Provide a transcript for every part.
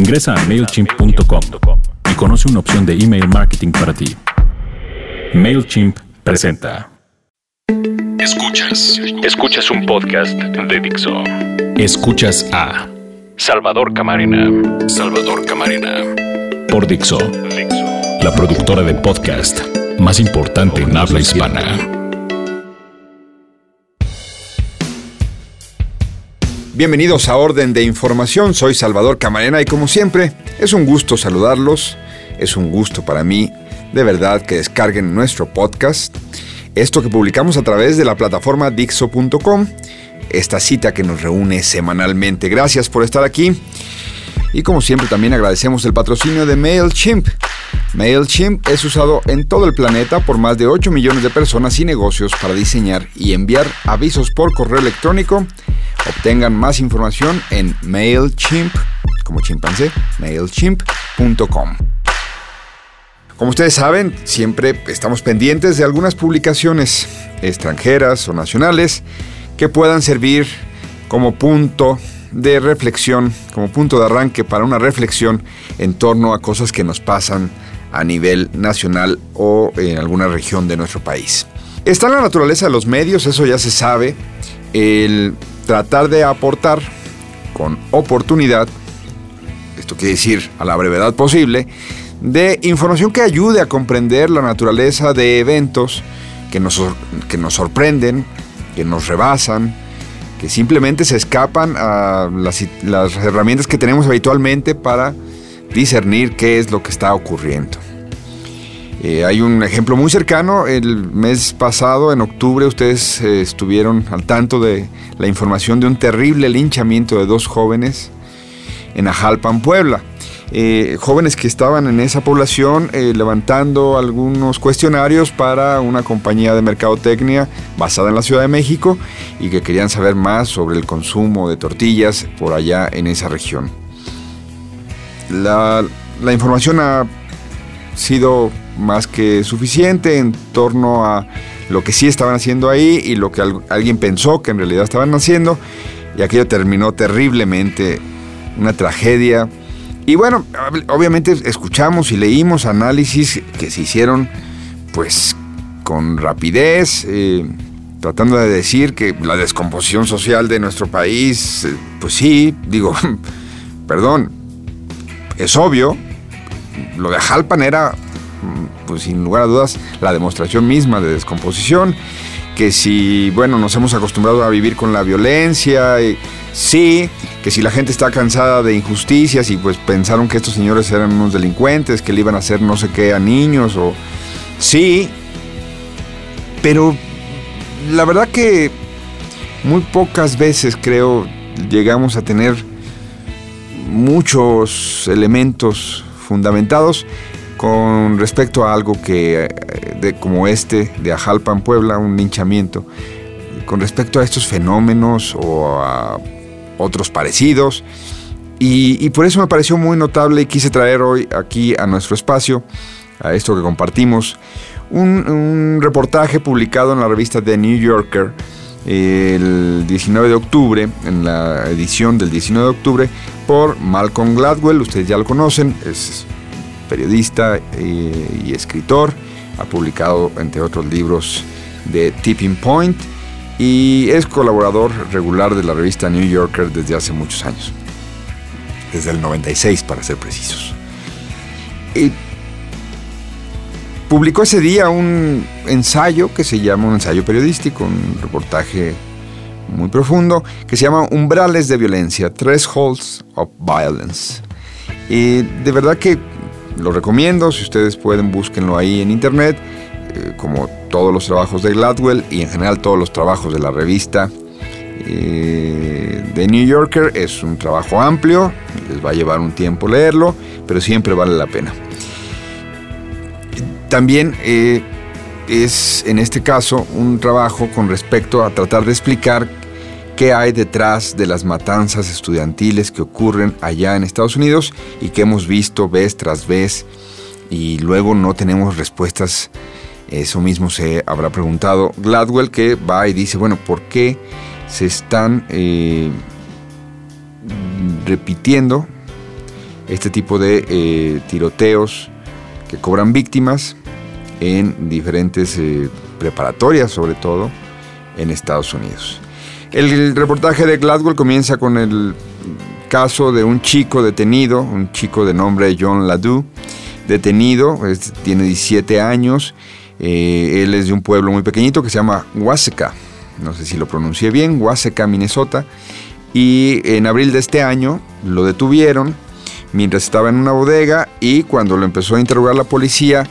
Ingresa a MailChimp.com y conoce una opción de email marketing para ti. MailChimp presenta. Escuchas. Escuchas un podcast de Dixo. Escuchas a Salvador Camarena. Salvador Camarena. por Dixo, Dixo. la productora de podcast más importante en habla hispana. Bienvenidos a Orden de Información, soy Salvador Camarena y como siempre es un gusto saludarlos, es un gusto para mí de verdad que descarguen nuestro podcast, esto que publicamos a través de la plataforma Dixo.com, esta cita que nos reúne semanalmente. Gracias por estar aquí y como siempre también agradecemos el patrocinio de MailChimp. MailChimp es usado en todo el planeta por más de 8 millones de personas y negocios para diseñar y enviar avisos por correo electrónico. Obtengan más información en MailChimp, como chimpancé, MailChimp.com. Como ustedes saben, siempre estamos pendientes de algunas publicaciones extranjeras o nacionales que puedan servir como punto de reflexión, como punto de arranque para una reflexión en torno a cosas que nos pasan a nivel nacional o en alguna región de nuestro país. Está en la naturaleza de los medios, eso ya se sabe, tratar de aportar con oportunidad, esto quiere decir a la brevedad posible, de información que ayude a comprender la naturaleza de eventos que nos, que nos sorprenden, que nos rebasan, que simplemente se escapan a las, las herramientas que tenemos habitualmente para discernir qué es lo que está ocurriendo. Eh, hay un ejemplo muy cercano, el mes pasado, en octubre, ustedes eh, estuvieron al tanto de la información de un terrible linchamiento de dos jóvenes en Ajalpan, Puebla. Eh, jóvenes que estaban en esa población levantando algunos cuestionarios para una compañía de mercadotecnia basada en la Ciudad de México y que querían saber más sobre el consumo de tortillas por allá en esa región. La información ha sido más que suficiente en torno a lo que sí estaban haciendo ahí y lo que al- alguien pensó que en realidad estaban haciendo y aquello terminó terriblemente, una tragedia. Y bueno, ob- obviamente escuchamos y leímos análisis que se hicieron pues con rapidez, eh, tratando de decir que la descomposición social de nuestro país, eh, pues sí, digo, perdón, es obvio, lo de Jalpan era, pues sin lugar a dudas, la demostración misma de descomposición, que si, bueno, nos hemos acostumbrado a vivir con la violencia, y sí, que si la gente está cansada de injusticias y pues pensaron que estos señores eran unos delincuentes, que le iban a hacer no sé qué a niños, o sí, pero la verdad que muy pocas veces creo llegamos a tener muchos elementos fundamentados con respecto a algo que eh, como este de Ajalpan Puebla, un linchamiento, con respecto a estos fenómenos o a otros parecidos. Y, y por eso me pareció muy notable y quise traer hoy aquí a nuestro espacio, a esto que compartimos, un, un reportaje publicado en la revista The New Yorker el 19 de octubre, en la edición del 19 de octubre, por Malcolm Gladwell, ustedes ya lo conocen, es periodista eh, y escritor, ha publicado entre otros libros de Tipping Point y es colaborador regular de la revista New Yorker desde hace muchos años, desde el 96 para ser precisos. Y publicó ese día un ensayo que se llama un ensayo periodístico, un reportaje muy profundo, que se llama Umbrales de Violencia, Thresholds of Violence. Y de verdad que lo recomiendo, si ustedes pueden, búsquenlo ahí en internet, eh, como todos los trabajos de Gladwell y en general todos los trabajos de la revista eh, de New Yorker. Es un trabajo amplio, les va a llevar un tiempo leerlo, pero siempre vale la pena. También eh, es en este caso un trabajo con respecto a tratar de explicar qué hay detrás de las matanzas estudiantiles que ocurren allá en Estados Unidos y que hemos visto vez tras vez y luego no tenemos respuestas. Eso mismo se habrá preguntado Gladwell que va y dice, bueno, ¿por qué se están eh, repitiendo este tipo de eh, tiroteos que cobran víctimas en diferentes eh, preparatorias, sobre todo en Estados Unidos. El reportaje de Gladwell comienza con el caso de un chico detenido, un chico de nombre John Ladew, detenido, tiene 17 años, eh, él es de un pueblo muy pequeñito que se llama Waseca, no sé si lo pronuncié bien, Waseca, Minnesota, y en abril de este año lo detuvieron mientras estaba en una bodega y cuando lo empezó a interrogar la policía,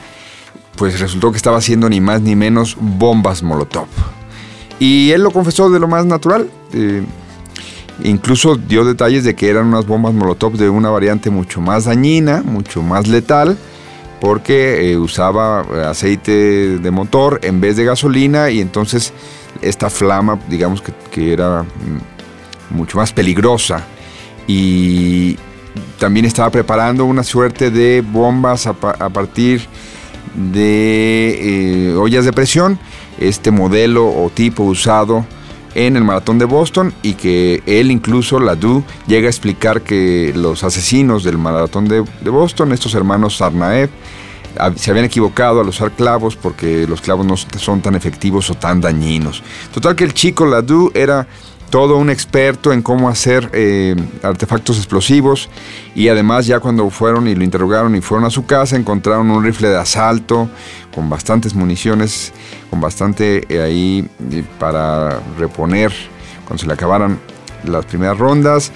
pues resultó que estaba haciendo ni más ni menos bombas Molotov. Y él lo confesó de lo más natural. Eh, incluso dio detalles de que eran unas bombas Molotov de una variante mucho más dañina, mucho más letal, porque eh, usaba aceite de motor en vez de gasolina y entonces esta flama, digamos que, era mm, mucho más peligrosa. Y también estaba preparando una suerte de bombas a, partir de eh, ollas de presión, este modelo o tipo usado en el maratón de Boston y que él incluso, la Du, llega a explicar que los asesinos del maratón de, Boston, estos hermanos Sarnaev, se habían equivocado al usar clavos porque los clavos no son tan efectivos o tan dañinos. Total que el chico Ladu era todo un experto en cómo hacer eh, artefactos explosivos y además ya cuando fueron y lo interrogaron y fueron a su casa encontraron un rifle de asalto con bastantes municiones, con bastante eh, ahí eh, para reponer cuando se le acabaran las primeras rondas,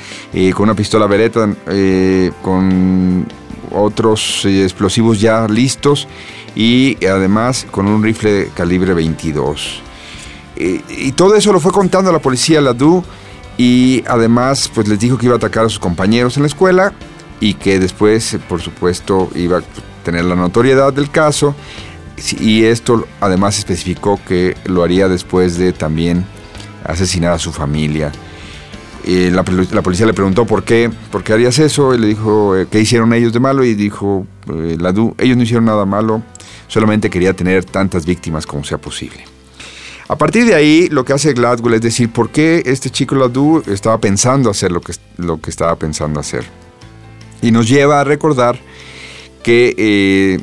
con una pistola Beretta, con otros explosivos ya listos y además con un rifle calibre 22 y todo eso lo fue contando a la policía, la DU, y además pues les dijo que iba a atacar a sus compañeros en la escuela y que después, por supuesto, iba a tener la notoriedad del caso. Y esto además especificó que lo haría después de también asesinar a su familia. la, policía le preguntó por qué, por qué harías eso, y le dijo eh, qué hicieron ellos de malo, y dijo, eh, la ellos no hicieron nada malo, solamente quería tener tantas víctimas como sea posible. A partir de ahí, lo que hace Gladwell es decir, ¿por qué este chico Ladu estaba pensando hacer lo que, lo que estaba pensando hacer? Y nos lleva a recordar que eh,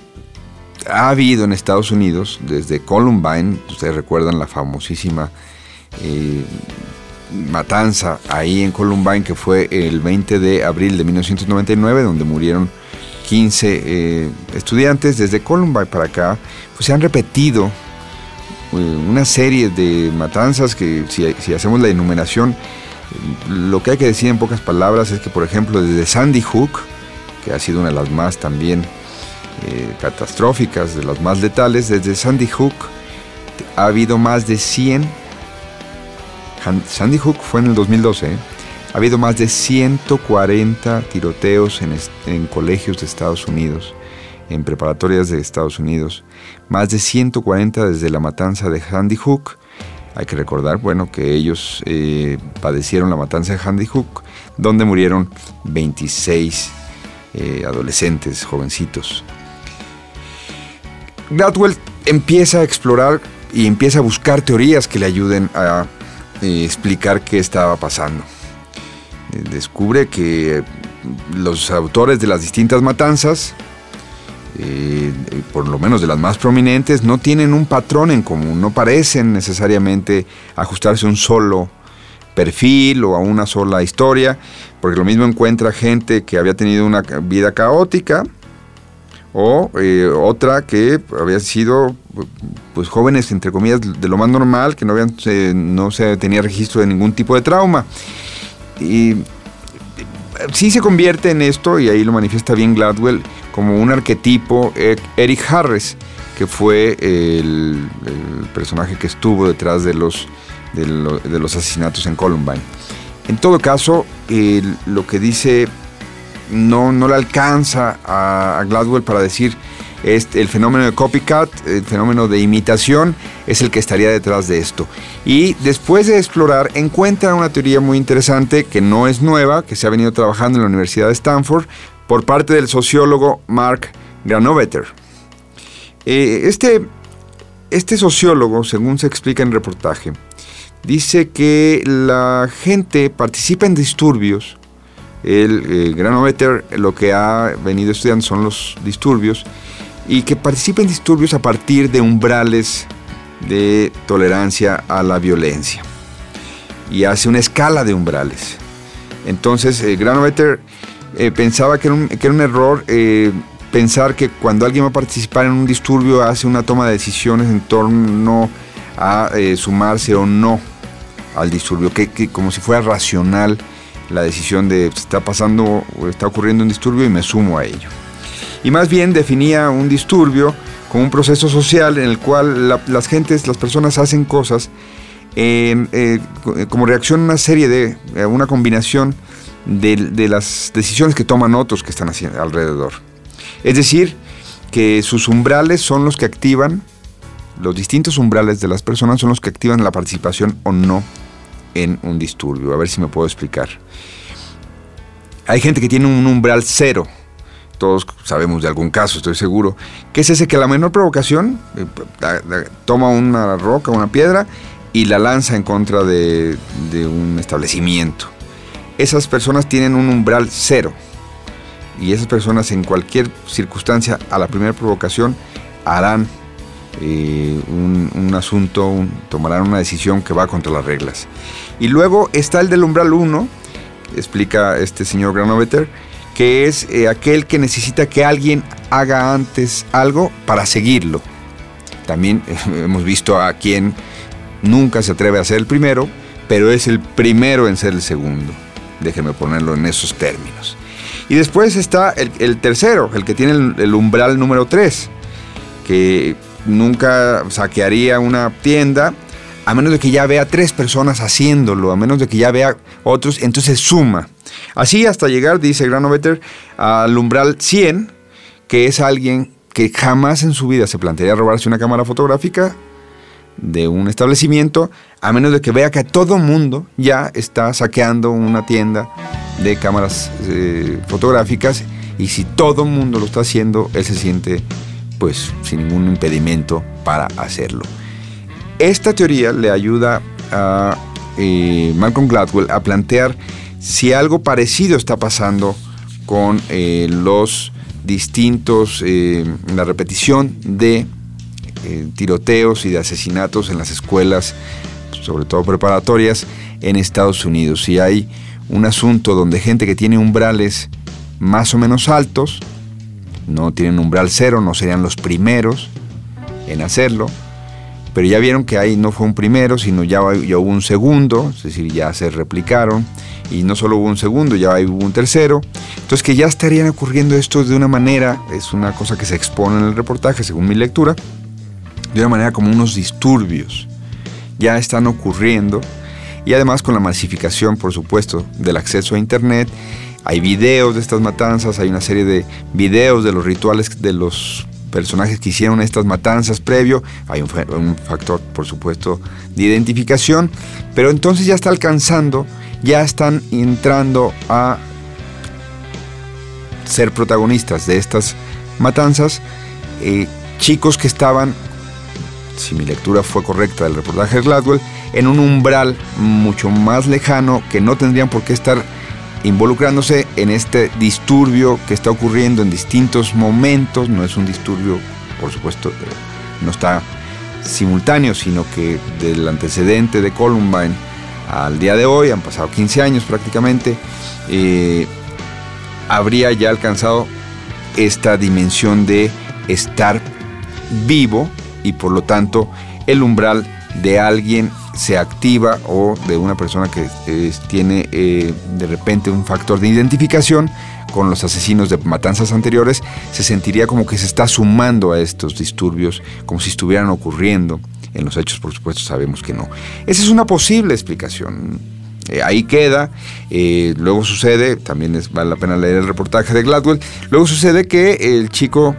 ha habido en Estados Unidos, desde Columbine, ustedes recuerdan la famosísima eh, matanza ahí en Columbine, que fue el 20 de abril de 1999, donde murieron 15 eh, estudiantes, desde Columbine para acá, pues se han repetido una serie de matanzas que si, hacemos la enumeración, lo que hay que decir en pocas palabras es que, por ejemplo, desde Sandy Hook, que ha sido una de las más también eh, catastróficas, de las más letales, desde Sandy Hook ha habido más de 100, Sandy Hook fue en el 2012, ¿eh? ha habido más de 140 tiroteos en colegios de Estados Unidos en preparatorias de Estados Unidos, más de 140 desde la matanza de Handy Hook. Hay que recordar, bueno, que ellos eh, padecieron la matanza de Handy Hook, donde murieron 26 eh, adolescentes, jovencitos. Gladwell empieza a explorar y empieza a buscar teorías que le ayuden a eh, explicar qué estaba pasando. descubre que los autores de las distintas matanzas eh, por lo menos de las más prominentes, no tienen un patrón en común, no parecen necesariamente ajustarse a un solo perfil o a una sola historia, porque lo mismo encuentra gente que había tenido una vida caótica o eh, otra que había sido pues jóvenes entre comillas de lo más normal, que no, habían, no se tenía registro de ningún tipo de trauma. Y sí se convierte en esto, y ahí lo manifiesta bien Gladwell, como un arquetipo e-, Eric Harris, que fue el, personaje que estuvo detrás de los, de, los asesinatos en Columbine. En todo caso, lo que dice no, no le alcanza a, Gladwell para decir este, el fenómeno de copycat, el fenómeno de imitación, es el que estaría detrás de esto. Y después de explorar, encuentra una teoría muy interesante que no es nueva, que se ha venido trabajando en la Universidad de Stanford, por parte del sociólogo Mark Granovetter. Eh, este, este sociólogo, según se explica en el reportaje, dice que la gente participa en disturbios el eh, Granovetter lo que ha venido estudiando son los disturbios y que participa en disturbios a partir de umbrales de tolerancia a la violencia y hace una escala de umbrales. Entonces, eh, Granovetter eh, pensaba que era, un, error eh, pensar que cuando alguien va a participar en un disturbio hace una toma de decisiones en torno a sumarse o no al disturbio, que, como si fuera racional la decisión de está pasando o está ocurriendo un disturbio y me sumo a ello. Y más bien definía un disturbio como un proceso social en el cual las gentes, las personas hacen cosas eh, como reacción a una serie de, una combinación de, las decisiones que toman otros que están haciendo alrededor. Es decir, que sus umbrales son los que activan, los distintos umbrales de las personas son los que activan la participación o no en un disturbio. A ver si me puedo explicar. Hay gente que tiene un umbral cero, todos sabemos de algún caso, estoy seguro, que es ese que la menor provocación eh, toma una roca, una piedra y la lanza en contra de, un establecimiento. Esas personas tienen un umbral cero y esas personas en cualquier circunstancia a la primera provocación harán eh, un, asunto, tomarán una decisión que va contra las reglas. Y luego está el del umbral 1, explica este señor Granovetter, que es eh, aquel que necesita que alguien haga antes algo para seguirlo. También hemos visto a quien Nunca se atreve a ser el primero, pero es el primero en ser el segundo. Déjenme ponerlo en esos términos. Y después está el, tercero, el que tiene el, umbral número 3, que nunca saquearía una tienda a menos de que ya vea tres personas haciéndolo, a menos de que ya vea otros, entonces suma. Así hasta llegar, dice Granovetter, al umbral 100, que es alguien que jamás en su vida se plantearía robarse una cámara fotográfica, de un establecimiento, a menos de que vea que todo mundo ya está saqueando una tienda de cámaras eh, fotográficas y si todo mundo lo está haciendo, él se siente pues sin ningún impedimento para hacerlo. Esta teoría le ayuda a eh, Malcolm Gladwell a plantear si algo parecido está pasando con eh, los distintos, la repetición de eh, tiroteos y de asesinatos en las escuelas, sobre todo preparatorias, en Estados Unidos. Y hay un asunto donde gente que tiene umbrales más o menos altos, no tienen umbral cero, no serían los primeros en hacerlo, pero ya vieron que ahí no fue un primero, sino ya, ya, hubo un segundo, es decir, ya se replicaron, y no solo hubo un segundo, ya hubo un tercero. Entonces que ya estarían ocurriendo esto de una manera, es una cosa que se expone en el reportaje, según mi lectura, de una manera como unos disturbios. Ya están ocurriendo. Y además con la masificación, por supuesto, del acceso a Internet, hay videos de estas matanzas, hay una serie de videos de los rituales de los personajes que hicieron estas matanzas previo, hay un, factor, por supuesto, de identificación, pero entonces ya está alcanzando, ya están entrando a ser protagonistas de estas matanzas, eh, chicos que estaban si mi lectura fue correcta del reportaje de Gladwell, en un umbral mucho más lejano que no tendrían por qué estar involucrándose en este disturbio que está ocurriendo en distintos momentos. No es un disturbio, por supuesto, eh, no está simultáneo, sino que del antecedente de Columbine al día de hoy, han pasado 15 años prácticamente, eh, habría ya alcanzado esta dimensión de estar vivo y por lo tanto el umbral de alguien se activa o de una persona que tiene eh, de repente un factor de identificación con los asesinos de matanzas anteriores, se sentiría como que se está sumando a estos disturbios, como si estuvieran ocurriendo. En los hechos, por supuesto, sabemos que no. Esa es una posible explicación. Eh, ahí queda. Eh, luego sucede, también vale la pena leer el reportaje de Gladwell, luego sucede que el chico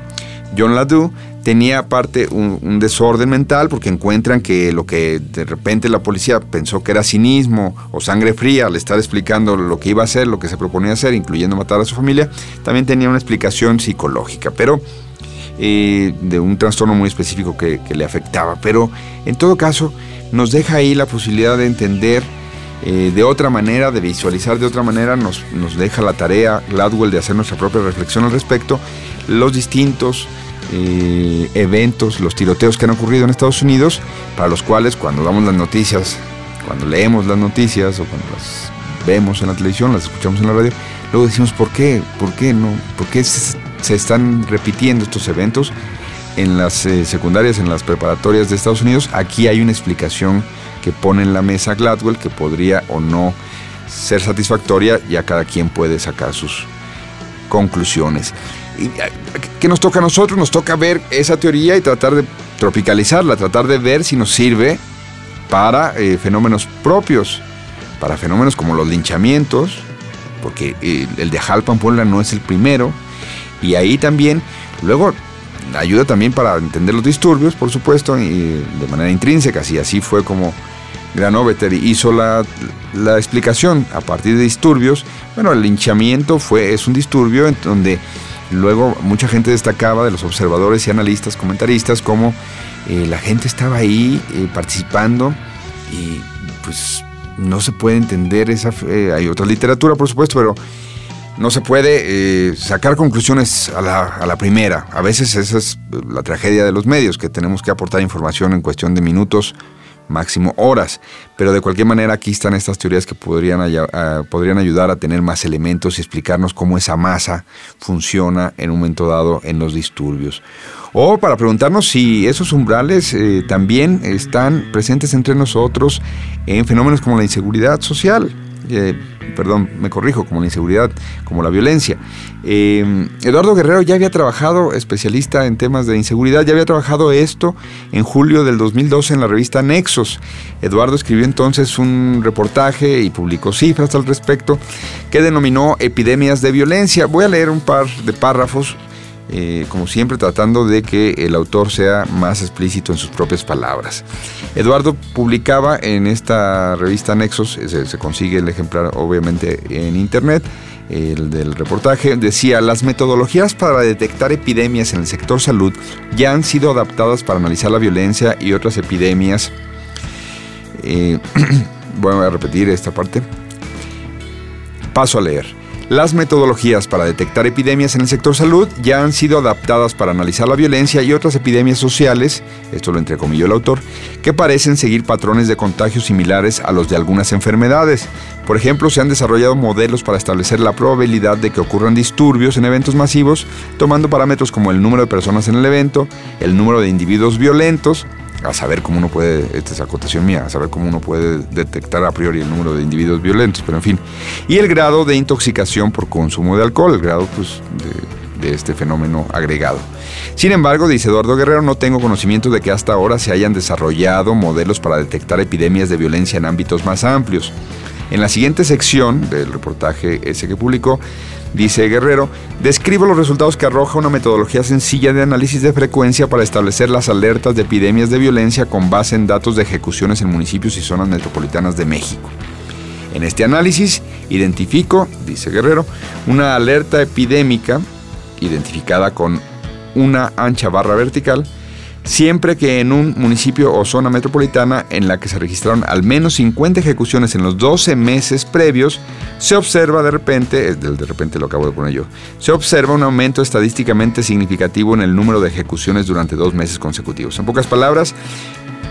John Ladeau tenía aparte un, desorden mental porque encuentran que lo que de repente la policía pensó que era cinismo o sangre fría al estar explicando lo que iba a hacer, lo que se proponía hacer, incluyendo matar a su familia, también tenía una explicación psicológica, pero eh, de un trastorno muy específico que, le afectaba. Pero en todo caso nos deja ahí la posibilidad de entender eh, de otra manera, de visualizar de otra manera, nos, nos deja la tarea Gladwell de hacer nuestra propia reflexión al respecto, los distintos eh, eventos, los tiroteos que han ocurrido en Estados Unidos, para los cuales cuando damos las noticias, cuando leemos las noticias o cuando las vemos en la televisión, las escuchamos en la radio, luego decimos, ¿por qué? ¿Por qué no? ¿Por qué se, están repitiendo estos eventos? En las eh, secundarias, en las preparatorias de Estados Unidos, aquí hay una explicación que pone en la mesa Gladwell que podría o no ser satisfactoria, ya cada quien puede sacar sus conclusiones. ¿Qué nos toca a nosotros? Nos toca ver esa teoría y tratar de tropicalizarla, tratar de ver si nos sirve para eh, fenómenos propios, para fenómenos como los linchamientos, porque eh, el de Jalpan Puebla no es el primero, y ahí también, luego ayuda también para entender los disturbios, por supuesto, y de manera intrínseca, y así fue como Granovetter hizo la, la, explicación a partir de disturbios. Bueno, el linchamiento fue, es un disturbio en donde luego mucha gente destacaba de los observadores y analistas, comentaristas, como eh, la gente estaba ahí eh, participando y pues no se puede entender esa... Eh, hay otra literatura, por supuesto, pero no se puede sacar conclusiones a la, a la, primera. A veces esa es la tragedia de los medios, que tenemos que aportar información en cuestión de minutos máximo horas. Pero de cualquier manera aquí están estas teorías que podrían, podrían ayudar a tener más elementos y explicarnos cómo esa masa funciona en un momento dado en los disturbios. O para preguntarnos si esos umbrales eh, también están presentes entre nosotros en fenómenos como la inseguridad social. Eh, perdón, me corrijo, como la inseguridad, como la violencia. Eh, Eduardo Guerrero ya había trabajado, especialista en temas de inseguridad, ya había trabajado esto en julio del 2012 en la revista Nexos. Eduardo escribió entonces un reportaje y publicó cifras al respecto que denominó epidemias de violencia. Voy a leer un par de párrafos eh, como siempre tratando de que el autor sea más explícito en sus propias palabras. Eduardo publicaba en esta revista Nexos, se, consigue el ejemplar obviamente en internet, el del reportaje, decía, las metodologías para detectar epidemias en el sector salud ya han sido adaptadas para analizar la violencia y otras epidemias. Eh, voy a repetir esta parte. Paso a leer. Las metodologías para detectar epidemias en el sector salud ya han sido adaptadas para analizar la violencia y otras epidemias sociales, esto lo entrecomilló el autor, que parecen seguir patrones de contagio similares a los de algunas enfermedades. Por ejemplo, se han desarrollado modelos para establecer la probabilidad de que ocurran disturbios en eventos masivos, tomando parámetros como el número de personas en el evento, el número de individuos violentos, a saber cómo uno puede, esta es acotación mía, a saber cómo uno puede detectar a priori el número de individuos violentos, pero en fin, y el grado de intoxicación por consumo de alcohol, el grado pues, de, de este fenómeno agregado. Sin embargo, dice Eduardo Guerrero, no tengo conocimiento de que hasta ahora se hayan desarrollado modelos para detectar epidemias de violencia en ámbitos más amplios. En la siguiente sección del reportaje ese que publicó, dice Guerrero, describo los resultados que arroja una metodología sencilla de análisis de frecuencia para establecer las alertas de epidemias de violencia con base en datos de ejecuciones en municipios y zonas metropolitanas de México. En este análisis identifico, dice Guerrero, una alerta epidémica identificada con una ancha barra vertical siempre que en un municipio o zona metropolitana en la que se registraron al menos 50 ejecuciones en los 12 meses previos, se observa de repente, de repente lo acabo de poner yo, se observa un aumento estadísticamente significativo en el número de ejecuciones durante dos meses consecutivos. En pocas palabras,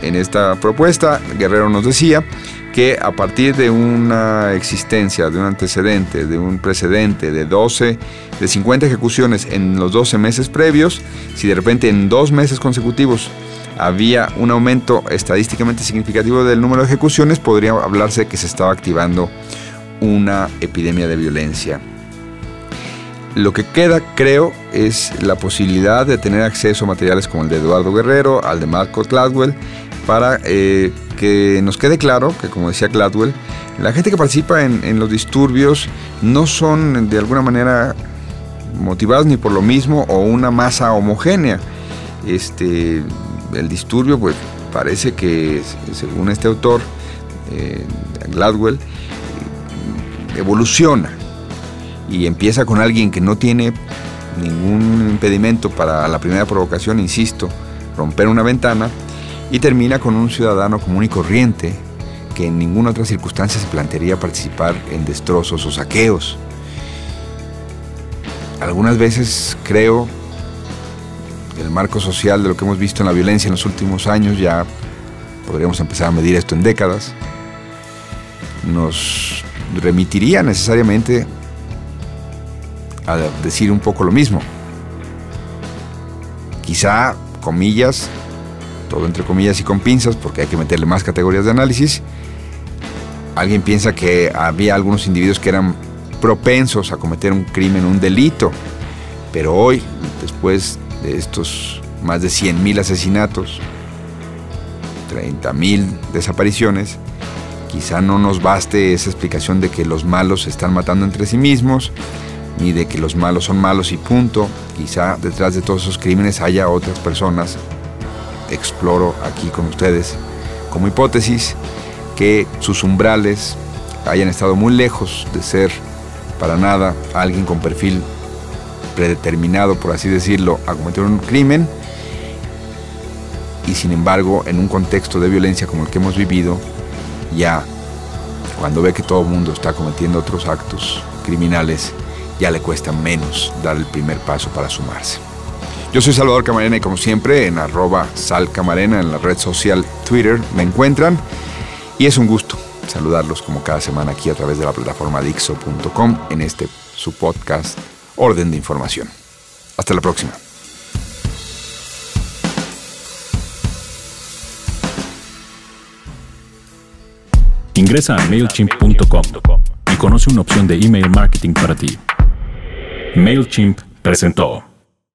en esta propuesta, Guerrero nos decía que a partir de una existencia, de un antecedente, de un precedente de 12, de 50 ejecuciones en los 12 meses previos, si de repente en dos meses consecutivos había un aumento estadísticamente significativo del número de ejecuciones, podría hablarse que se estaba activando una epidemia de violencia. Lo que queda, creo, es la posibilidad de tener acceso a materiales como el de Eduardo Guerrero, al de Marco Gladwell, para eh, que nos quede claro que, como decía Gladwell, la gente que participa en, los disturbios no son de alguna manera motivados ni por lo mismo o una masa homogénea. Este, el disturbio, pues parece que, según este autor, eh, Gladwell, evoluciona y empieza con alguien que no tiene ningún impedimento para la primera provocación, insisto, romper una ventana, y termina con un ciudadano común y corriente que en ninguna otra circunstancia se plantearía participar en destrozos o saqueos. Algunas veces creo que el marco social de lo que hemos visto en la violencia en los últimos años, ya podríamos empezar a medir esto en décadas, nos remitiría necesariamente a decir un poco lo mismo. Quizá, comillas, todo entre comillas y con pinzas, porque hay que meterle más categorías de análisis, alguien piensa que había algunos individuos que eran propensos a cometer un crimen, un delito, pero hoy, después de estos más de 100.000 asesinatos, 30.000 desapariciones, quizá no nos baste esa explicación de que los malos se están matando entre sí mismos, ni de que los malos son malos y punto. Quizá detrás de todos esos crímenes haya otras personas. Exploro aquí con ustedes como hipótesis que sus umbrales hayan estado muy lejos de ser para nada alguien con perfil predeterminado, por así decirlo, a cometer un crimen. Y sin embargo, en un contexto de violencia como el que hemos vivido, ya cuando ve que todo el mundo está cometiendo otros actos criminales, ya le cuesta menos dar el primer paso para sumarse. Yo soy Salvador Camarena y como siempre en arroba salcamarena en la red social Twitter me encuentran y es un gusto saludarlos como cada semana aquí a través de la plataforma Dixo.com en este su podcast Orden de Información. Hasta la próxima. Ingresa a MailChimp.com y conoce una opción de email marketing para ti. MailChimp presentó.